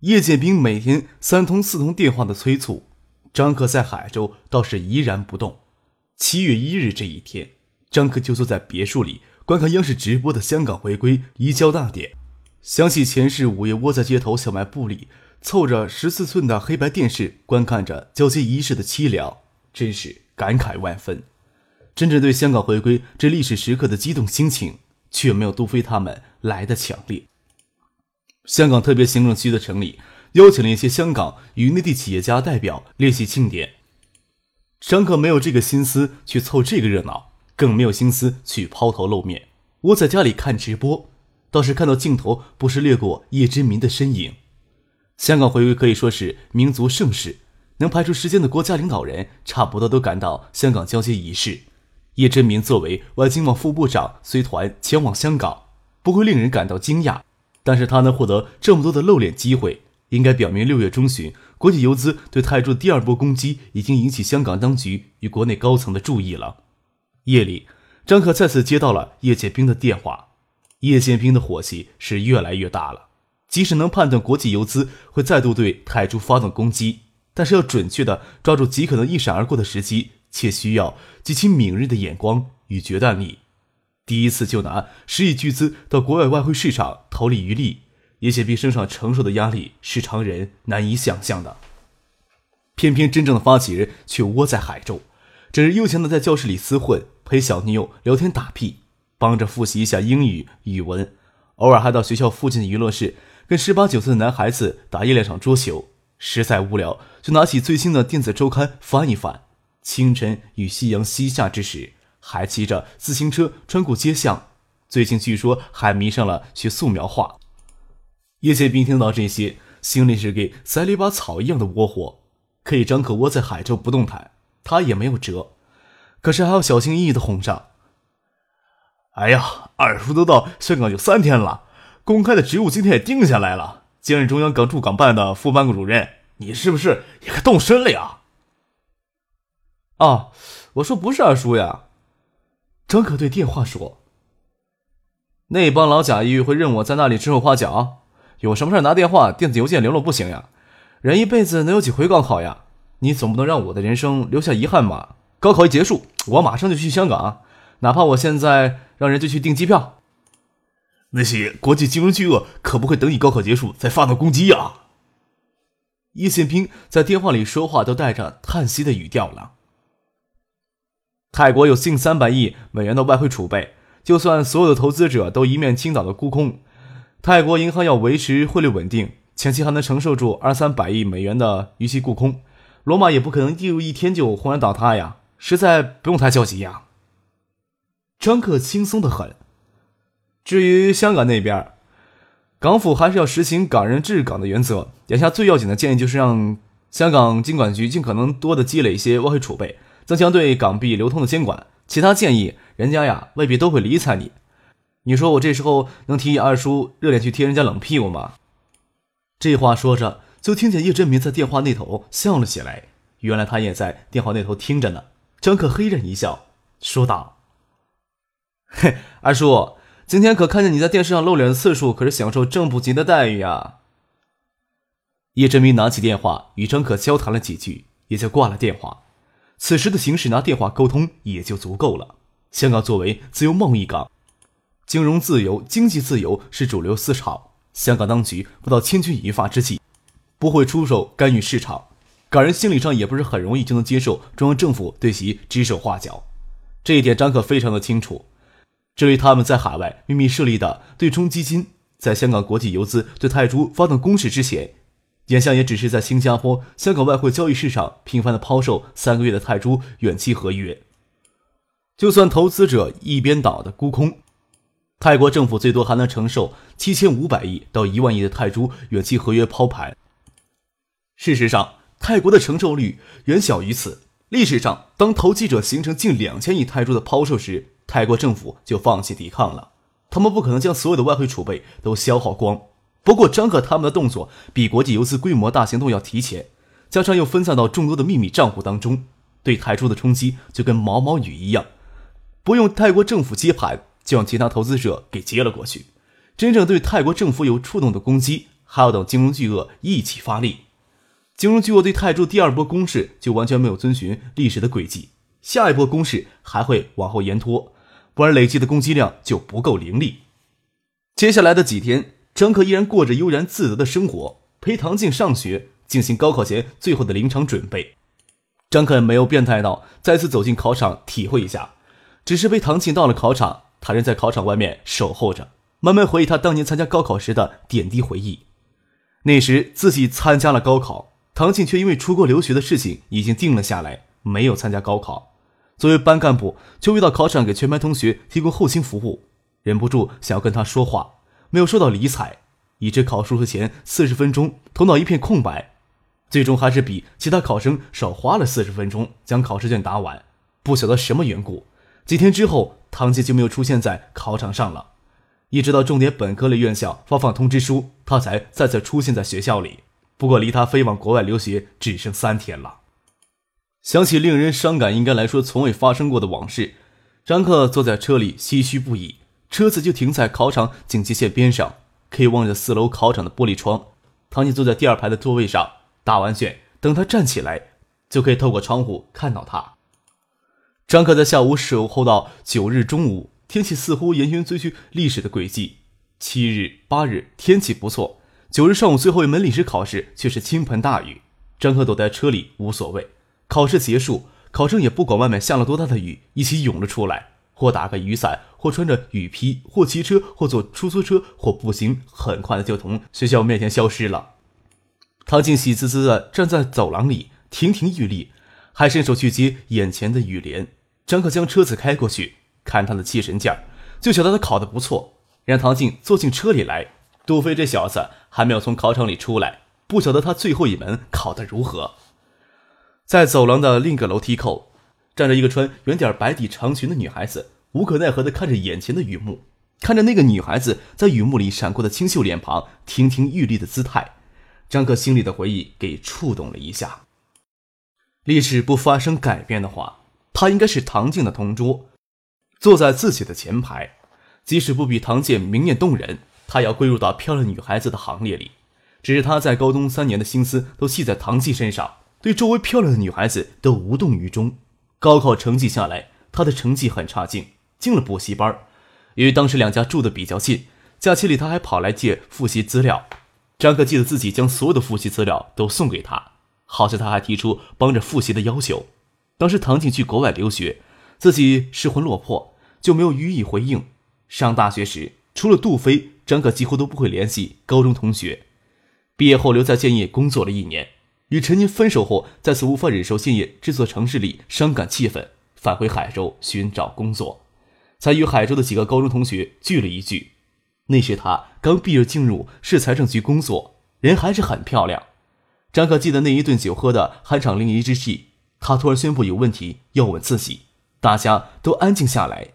叶剑兵每天三通四通电话的催促，张克在海州倒是怡然不动。七月一日这一天，张克就坐在别墅里观看央视直播的香港回归移交大典，想起前世午夜窝在街头小卖部里，凑着十四寸的黑白电视观看着交接仪式的凄凉，真是感慨万分。真正对香港回归这历史时刻的激动心情，却没有杜飞他们来的强烈。香港特别行政区的成立，邀请了一些香港与内地企业家代表列席庆典。张克没有这个心思去凑这个热闹，更没有心思去抛头露面。窝在家里看直播，倒是看到镜头不时掠过叶真民的身影。香港回归可以说是民族盛事，能排出时间的国家领导人差不多都赶到香港交接仪式。叶真民作为外经贸副部长，随团前往香港，不会令人感到惊讶。但是他能获得这么多的露脸机会，应该表明六月中旬国际游资对泰铢第二波攻击已经引起香港当局与国内高层的注意了。夜里，张可再次接到了叶剑兵的电话。叶剑兵的火气是越来越大了。即使能判断国际游资会再度对泰铢发动攻击，但是要准确的抓住极可能一闪而过的时机，且需要极其敏锐的眼光与决断力。第一次就拿十亿巨资到国外外汇市场投利于利，叶剑兵身上承受的压力是常人难以想象的。偏偏真正的发起人却窝在海州，整日悠闲的在教室里厮混，陪小妞聊天打屁，帮着复习一下英语语文，偶尔还到学校附近的娱乐室跟十八九岁的男孩子打一两场桌球。实在无聊，就拿起最新的电子周刊翻一翻。清晨与夕阳西下之时。还骑着自行车穿过街巷，最近据说还迷上了学素描画。叶剑兵听到这些，心里是给塞了一把草一样的窝火。可以张口窝在海州不动弹，他也没有辙，可是还要小心翼翼的哄上。哎呀，二叔都到香港有三天了，公开的职务今天也定下来了，兼任中央港驻港办的副办公主任，你是不是也该动身了呀？啊，我说不是二叔呀。张可对电话说：“那帮老假意会认我在那里指手画脚，有什么事拿电话、电子邮件联络不行呀？人一辈子能有几回高考呀？你总不能让我的人生留下遗憾吧？高考一结束，我马上就去香港，哪怕我现在让人就去订机票。那些国际金融巨鳄可不会等你高考结束再发动攻击呀！”叶宪兵在电话里说话都带着叹息的语调了。泰国有近三百亿美元的外汇储备，就算所有的投资者都一面倾倒的沽空，泰国银行要维持汇率稳定，前期还能承受住二三百亿美元的逾期沽空，罗马也不可能第一天就轰然倒塌呀！实在不用太焦急呀。张克轻松的很。至于香港那边，港府还是要实行港人治港的原则，眼下最要紧的建议就是让香港金管局尽可能多的积累一些外汇储备。增强对港币流通的监管，其他建议人家呀未必都会理睬你。你说我这时候能提议二叔热脸去贴人家冷屁股吗？这话说着，就听见叶振明在电话那头笑了起来。原来他也在电话那头听着呢。张可嘿然一笑，说道：“嘿，二叔，今天可看见你在电视上露脸的次数，可是享受正部级的待遇啊。”叶振明拿起电话与张可交谈了几句，也就挂了电话。此时的形势，拿电话沟通也就足够了。香港作为自由贸易港，金融自由、经济自由是主流思潮。香港当局不到千钧一发之际，不会出手干预市场。港人心理上也不是很容易就能接受中央政府对其指手画脚。这一点张可非常的清楚。至于他们在海外秘密设立的对冲基金，在香港国际游资对泰铢发动攻势之前。眼下也只是在新加坡、香港外汇交易市场频繁的抛售三个月的泰铢远期合约。就算投资者一边倒的沽空，泰国政府最多还能承受七千五百亿到一万亿的泰铢远期合约抛盘。事实上，泰国的承受率远小于此。历史上，当投机者形成近两千亿泰铢的抛售时，泰国政府就放弃抵抗了。他们不可能将所有的外汇储备都消耗光。不过，张克他们的动作比国际游资规模大行动要提前，加上又分散到众多的秘密账户当中，对泰铢的冲击就跟毛毛雨一样，不用泰国政府接盘，就让其他投资者给接了过去。真正对泰国政府有触动的攻击，还要等金融巨鳄一起发力。金融巨鳄对泰铢第二波攻势就完全没有遵循历史的轨迹，下一波攻势还会往后延拖，不然累积的攻击量就不够凌厉。接下来的几天，张克依然过着悠然自得的生活，陪唐静上学，进行高考前最后的临场准备。张克没有变态到再次走进考场体会一下，只是陪唐静到了考场，他仍在考场外面守候着，慢慢回忆他当年参加高考时的点滴回忆。那时自己参加了高考。唐静却因为出国留学的事情已经定了下来，没有参加高考。作为班干部，却未到考场给全班同学提供后勤服务，忍不住想要跟他说话，没有受到理睬，以致考试前四十分钟头脑一片空白。最终还是比其他考生少花了四十分钟将考试卷答完。不晓得什么缘故，几天之后，唐静就没有出现在考场上了。一直到重点本科类院校发放通知书，他才再次出现在学校里。不过，离他飞往国外留学只剩三天了。想起令人伤感、应该来说从未发生过的往事，张克坐在车里唏嘘不已。车子就停在考场警戒线边上，可以望着四楼考场的玻璃窗。唐静坐在第二排的座位上，答完卷，等他站起来，就可以透过窗户看到他。张克在下午守候到九日中午，天气似乎沿循历史的轨迹。七日、八日天气不错。九日上午最后一门历史考试却是倾盆大雨，张克躲在车里无所谓。考试结束，考生也不管外面下了多大的雨，一起涌了出来，或打个雨伞，或穿着雨披，或骑车，或坐出租车，或步行，很快的就从学校面前消失了。唐静喜滋滋的站在走廊里，亭亭玉立，还伸手去接眼前的雨帘。张克将车子开过去，看他的气神劲儿，就晓得他考得不错，让唐静坐进车里来。杜飞这小子还没有从考场里出来，不晓得他最后一门考得如何。在走廊的另一个楼梯口，站着一个穿圆点白底长裙的女孩子，无可奈何地看着眼前的雨幕，看着那个女孩子在雨幕里闪过的清秀脸庞、亭亭玉立的姿态，张克心里的回忆给触动了一下。历史不发生改变的话，他应该是唐静的同桌，坐在自己的前排，即使不比唐静明艳动人。他要归入到漂亮女孩子的行列里，只是他在高中三年的心思都系在唐季身上，对周围漂亮的女孩子都无动于衷。高考成绩下来，他的成绩很差劲，进了补习班。由于当时两家住的比较近，假期里他还跑来借复习资料。张克记得自己将所有的复习资料都送给他，好像他还提出帮着复习的要求。当时唐静去国外留学，自己失魂落魄，就没有予以回应。上大学时，除了杜飞。张可几乎都不会联系高中同学。毕业后留在建业工作了一年，与陈宁分手后，再次无法忍受建业这座城市里伤感气氛，返回海州寻找工作，才与海州的几个高中同学聚了一聚。那时他刚毕业进入市财政局工作，人还是很漂亮。张可记得那一顿酒喝的酣畅淋漓之际，他突然宣布有问题要问自己，大家都安静下来，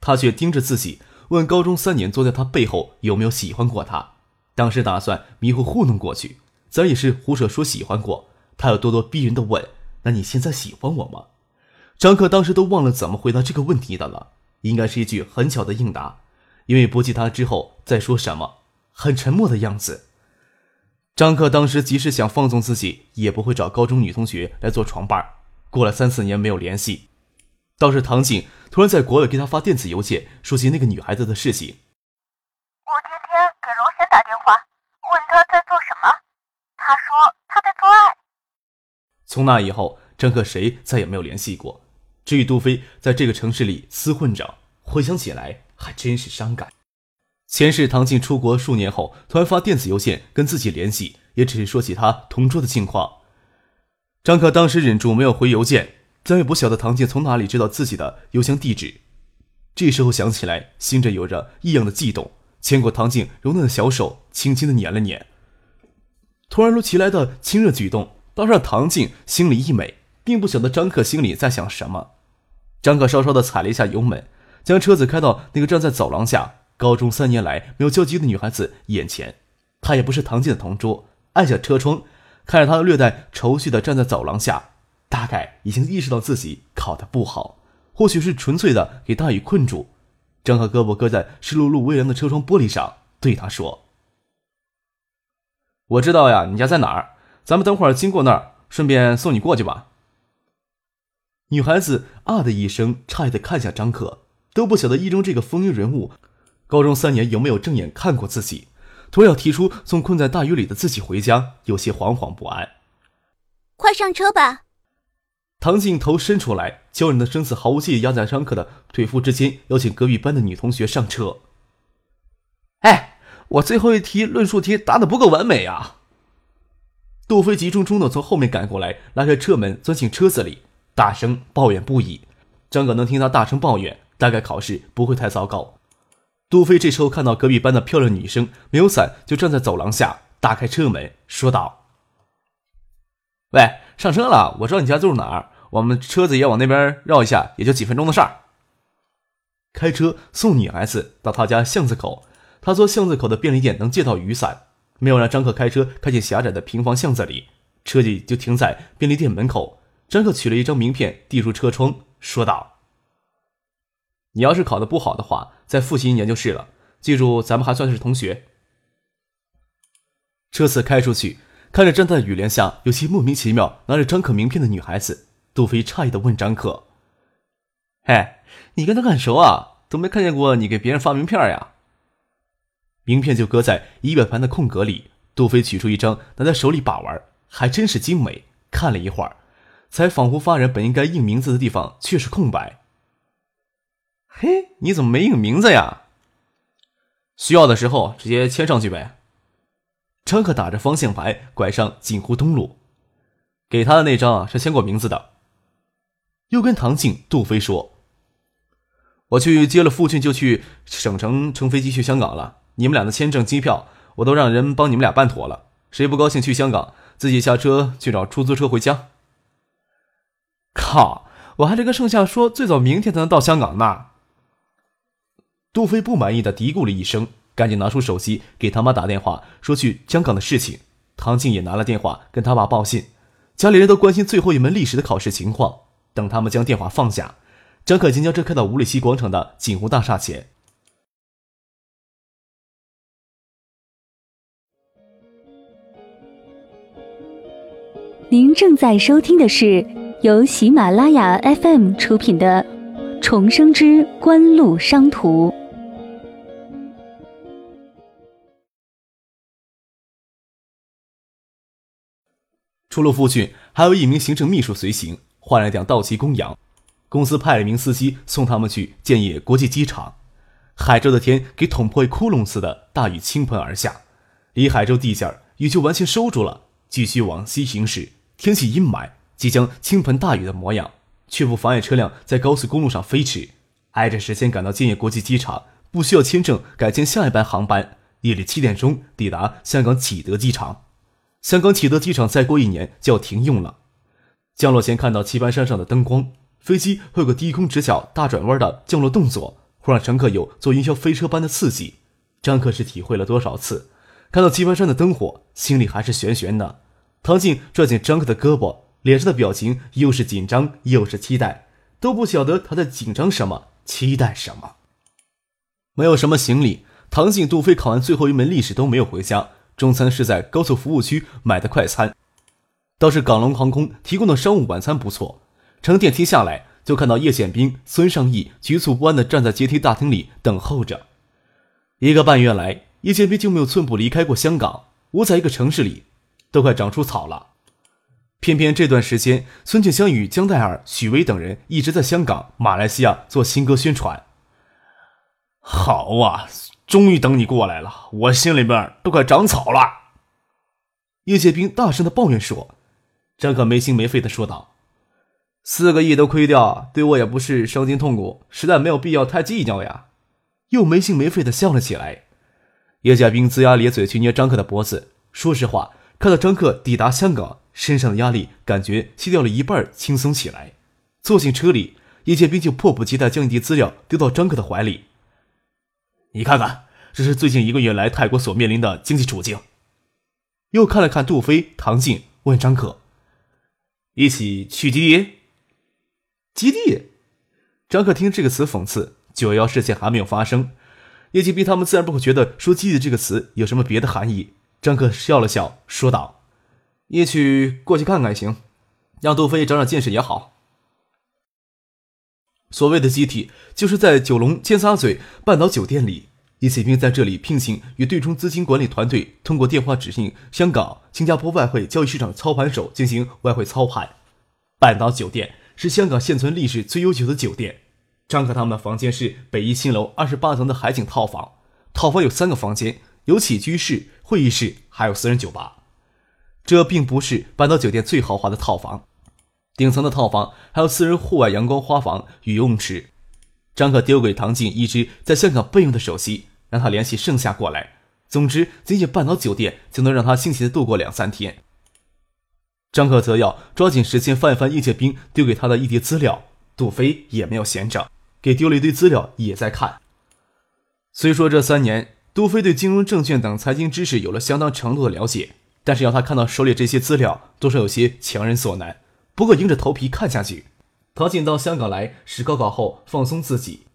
他却盯着自己。问高中三年坐在他背后有没有喜欢过他？当时打算迷糊糊弄过去，咱也是胡扯说喜欢过。他又咄咄逼人的问：“那你现在喜欢我吗？”张克当时都忘了怎么回答这个问题的了，应该是一句很巧的应答，因为不记他之后再说什么，很沉默的样子。张克当时即使想放纵自己，也不会找高中女同学来做床伴。过了三四年没有联系。倒是唐景突然在国外给他发电子邮件，说起那个女孩子的事情。我今天给罗贤打电话，问他在做什么，他说他在做爱。从那以后，张克谁再也没有联系过。至于杜飞在这个城市里厮混着，回想起来还真是伤感。前世唐静出国数年后，突然发电子邮件跟自己联系，也只是说起他同桌的近况。张克当时忍住没有回邮件。再也不晓得唐静从哪里知道自己的邮箱地址，这时候想起来，心着有着异样的悸动，牵过唐静柔嫩的小手，轻轻的捻了捻。突然如其来的亲热举动，倒让唐静心里一美，并不晓得张克心里在想什么。张克稍稍的踩了一下油门，将车子开到那个站在走廊下、高中三年来没有交集的女孩子眼前。他也不是唐静的同桌，按下车窗，看着她略带愁绪的站在走廊下，大概已经意识到自己考得不好，或许是纯粹的给大雨困住。张克胳膊搁在湿漉漉微凉的车窗玻璃上，对他说：“我知道呀，你家在哪儿？咱们等会儿经过那儿，顺便送你过去吧。”女孩子啊的一声，诧异的看向张可，都不晓得一中这个风云人物，高中三年有没有正眼看过自己。突然要提出送困在大雨里的自己回家，有些惶惶不安。快上车吧！唐静头伸出来，娇人的身子毫无介意压在张可的腿腹之间，邀请隔壁班的女同学上车。哎，我最后一题论述题答的不够完美啊！杜飞急冲冲的从后面赶过来，拉开车门，钻进车子里，大声抱怨不已。张可能听他大声抱怨，大概考试不会太糟糕。杜飞这时候看到隔壁班的漂亮女生没有伞，就站在走廊下，打开车门说道：“喂，上车了！我知道你家住哪儿，我们车子也往那边绕一下，也就几分钟的事儿。”开车送女孩子到他家巷子口，他说巷子口的便利店能借到雨伞，没有让张克开车开进狭窄的平房巷子里，车子就停在便利店门口。张克取了一张名片递入车窗，说道。你要是考得不好的话，再复习一年就是了。记住，咱们还算是同学。车子开出去，看着站在雨帘下有些莫名其妙拿着张可名片的女孩子，杜飞诧异的问张可：“嘿，你跟他很熟啊？都没看见过你给别人发名片呀？”名片就搁在仪表盘的空格里。杜飞取出一张，拿在手里把玩，还真是精美。看了一会儿，才仿佛发现本应该印名字的地方却是空白。嘿，你怎么没印名字呀？需要的时候直接签上去呗。张克打着方向盘，拐上锦湖东路，给他的那张是签过名字的。又跟唐静、杜飞说：“我去接了父亲，就去省城乘飞机去香港了。你们俩的签证、机票我都让人帮你们俩办妥了。谁不高兴去香港，自己下车去找出租车回家。”靠！我还得跟盛夏说，最早明天才能到香港呢。杜飞不满意的嘀咕了一声，赶紧拿出手机给他妈打电话，说去香港的事情。唐静也拿了电话跟他爸报信，家里人都关心最后一门历史的考试情况。等他们将电话放下，张可金将车开到五里溪广场的锦湖大厦前。您正在收听的是由喜马拉雅 FM 出品的《重生之官路商途》。除了父亲，还有一名行政秘书随行，换了辆道奇公羊。公司派了一名司机送他们去建业国际机场。海州的天给捅破窟窿似的，大雨倾盆而下。离海州地界儿雨就完全收住了，继续往西行驶。天气阴霾，即将倾盆大雨的模样，却不妨碍车辆在高速公路上飞驰。挨着时间赶到建业国际机场，不需要签证，改签下一班航班。夜里七点钟抵达香港启德机场。香港启德机场再过一年就要停用了。降落前看到棋盘山上的灯光，飞机会有个低空直角大转弯的降落动作，会让乘客有坐云霄飞车般的刺激。张克是体会了多少次，看到棋盘山的灯火，心里还是悬悬的。唐静拽紧张克的胳膊，脸上的表情又是紧张又是期待，都不晓得他在紧张什么，期待什么。没有什么行李，唐静、杜飞考完最后一门历史都没有回家。中餐是在高速服务区买的快餐，倒是港龙航空提供的商务晚餐不错。乘电梯下来，就看到叶宪兵、孙尚义局促不安地站在阶梯大厅里等候着。一个半月来，叶宪兵就没有寸步离开过香港。窝在一个城市里，都快长出草了。偏偏这段时间，孙庆香与江黛儿、许巍等人一直在香港、马来西亚做新歌宣传。好啊！终于等你过来了，我心里边都快长草了。叶剑兵大声的抱怨说：“张可没心没肺的说道，四个亿都亏掉，对我也不是伤筋痛骨，实在没有必要太计较呀。”又没心没肺的笑了起来。叶剑兵龇牙咧嘴去捏张克的脖子。说实话，看到张克抵达香港，身上的压力感觉卸掉了一半，轻松起来。坐进车里，叶剑兵就迫不及待将一叠资料丢到张克的怀里。你看看，这是最近一个月来泰国所面临的经济处境。又看了看杜飞、唐静，问张克：“一起去基地？基地？”张克听这个词讽刺，九幺幺事件还没有发生，叶剑兵他们自然不会觉得说“基地”这个词有什么别的含义。张克笑了笑，说道：“一起过去看看行，让杜飞长长见识也好。”所谓的机体，就是在九龙尖沙咀半岛酒店里。叶启兵在这里聘请与对冲资金管理团队，通过电话指令香港、新加坡外汇交易市场操盘手进行外汇操盘。半岛酒店是香港现存历史最悠久的酒店。张克他们的房间是北一新楼二十八层的海景套房，套房有三个房间，有起居室、会议室，还有私人酒吧。这并不是半岛酒店最豪华的套房，顶层的套房还有私人户外阳光花房与游泳池。张克丢给唐静一只在香港备用的手机，让他联系盛夏过来。总之，仅仅半岛酒店就能让他心情的度过两三天。张克则要抓紧时间翻一翻叶剑兵丢给他的一叠资料。杜飞也没有闲着，给丢了一堆资料，也在看。虽说这三年杜飞对金融证券等财经知识有了相当程度的了解，但是要他看到手里这些资料，多少有些强人所难。不过硬着头皮看下去。陶静到香港来是高考后放松自己，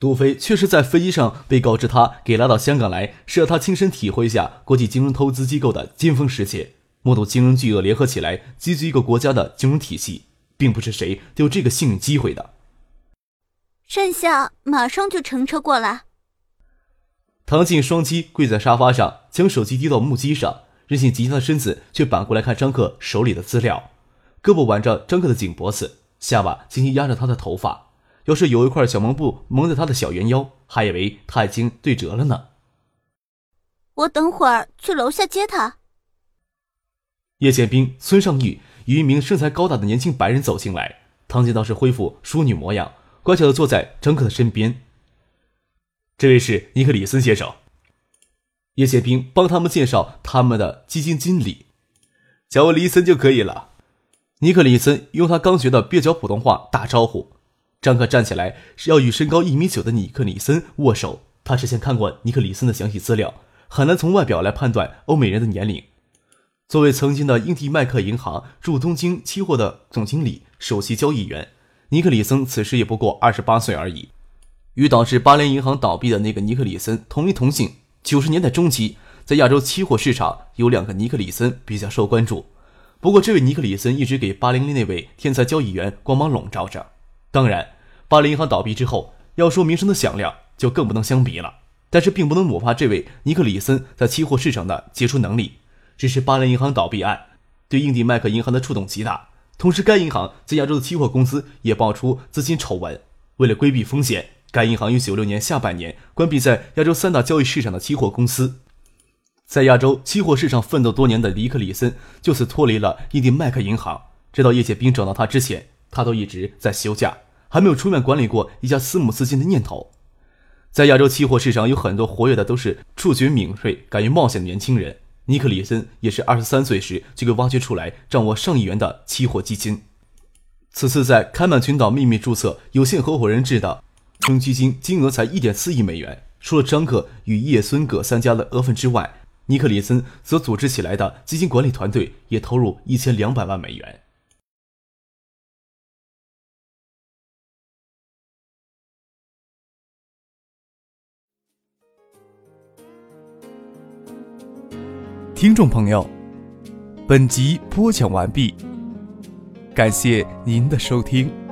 杜飞却是在飞机上被告知他给拉到香港来是要他亲身体会一下国际金融投资机构的尖峰世界，目睹金融巨鳄联合起来击击一个国家的金融体系，并不是谁都有这个幸运机会的。盛夏马上就乘车过来。唐静双膝跪在沙发上，将手机递到木屐上，任性极强的身子却反过来看张克手里的资料，胳膊挽着张克的颈脖子。下巴轻轻压着他的头发，要是有一块小蒙布蒙在他的小圆腰，还以为他已经对折了呢。我等会儿去楼下接他。叶剑兵、孙尚玉与一名身材高大的年轻白人走进来，唐姐倒是恢复淑女模样，乖巧的坐在张克的身边。这位是尼克里森先生。叶剑兵帮他们介绍他们的基金经理，叫我李森就可以了。尼克里森用他刚学的蹩脚普通话打招呼。张克站起来是要与身高一米九的尼克里森握手。他之前看过尼克里森的详细资料，很难从外表来判断欧美人的年龄。作为曾经的英迪麦克银行驻东京期货的总经理、首席交易员，尼克里森此时也不过二十八岁而已。与导致巴联银行倒闭的那个尼克里森同名同姓。九十年代中期，在亚洲期货市场有两个尼克里森比较受关注。不过，这位尼克里森一直给八零零那位天才交易员光芒笼罩着。当然，巴林银行倒闭之后，要说名声的响亮，就更不能相比了。但是，并不能抹杀这位尼克里森在期货市场的杰出能力。只是巴林银行倒闭案对印第麦克银行的触动极大，同时该银行在亚洲的期货公司也爆出资金丑闻。为了规避风险，该银行于九六年下半年关闭在亚洲三大交易市场的期货公司。在亚洲期货市场奋斗多年的尼克里森就此脱离了印第麦克银行。直到叶剑兵找到他之前，他都一直在休假，还没有出面管理过一家私募资金的念头。在亚洲期货市场有很多活跃的都是触觉敏锐、敢于冒险的年轻人。尼克里森也是二十三岁时就被挖掘出来，掌握上亿元的期货基金。此次在开曼群岛秘密注册有限合伙人制的中基金，金额才一点四亿美元。除了张克与叶孙葛三家的额分之外，尼克里森所组织起来的基金管理团队也投入一千两百万美元。听众朋友，本集播讲完毕，感谢您的收听。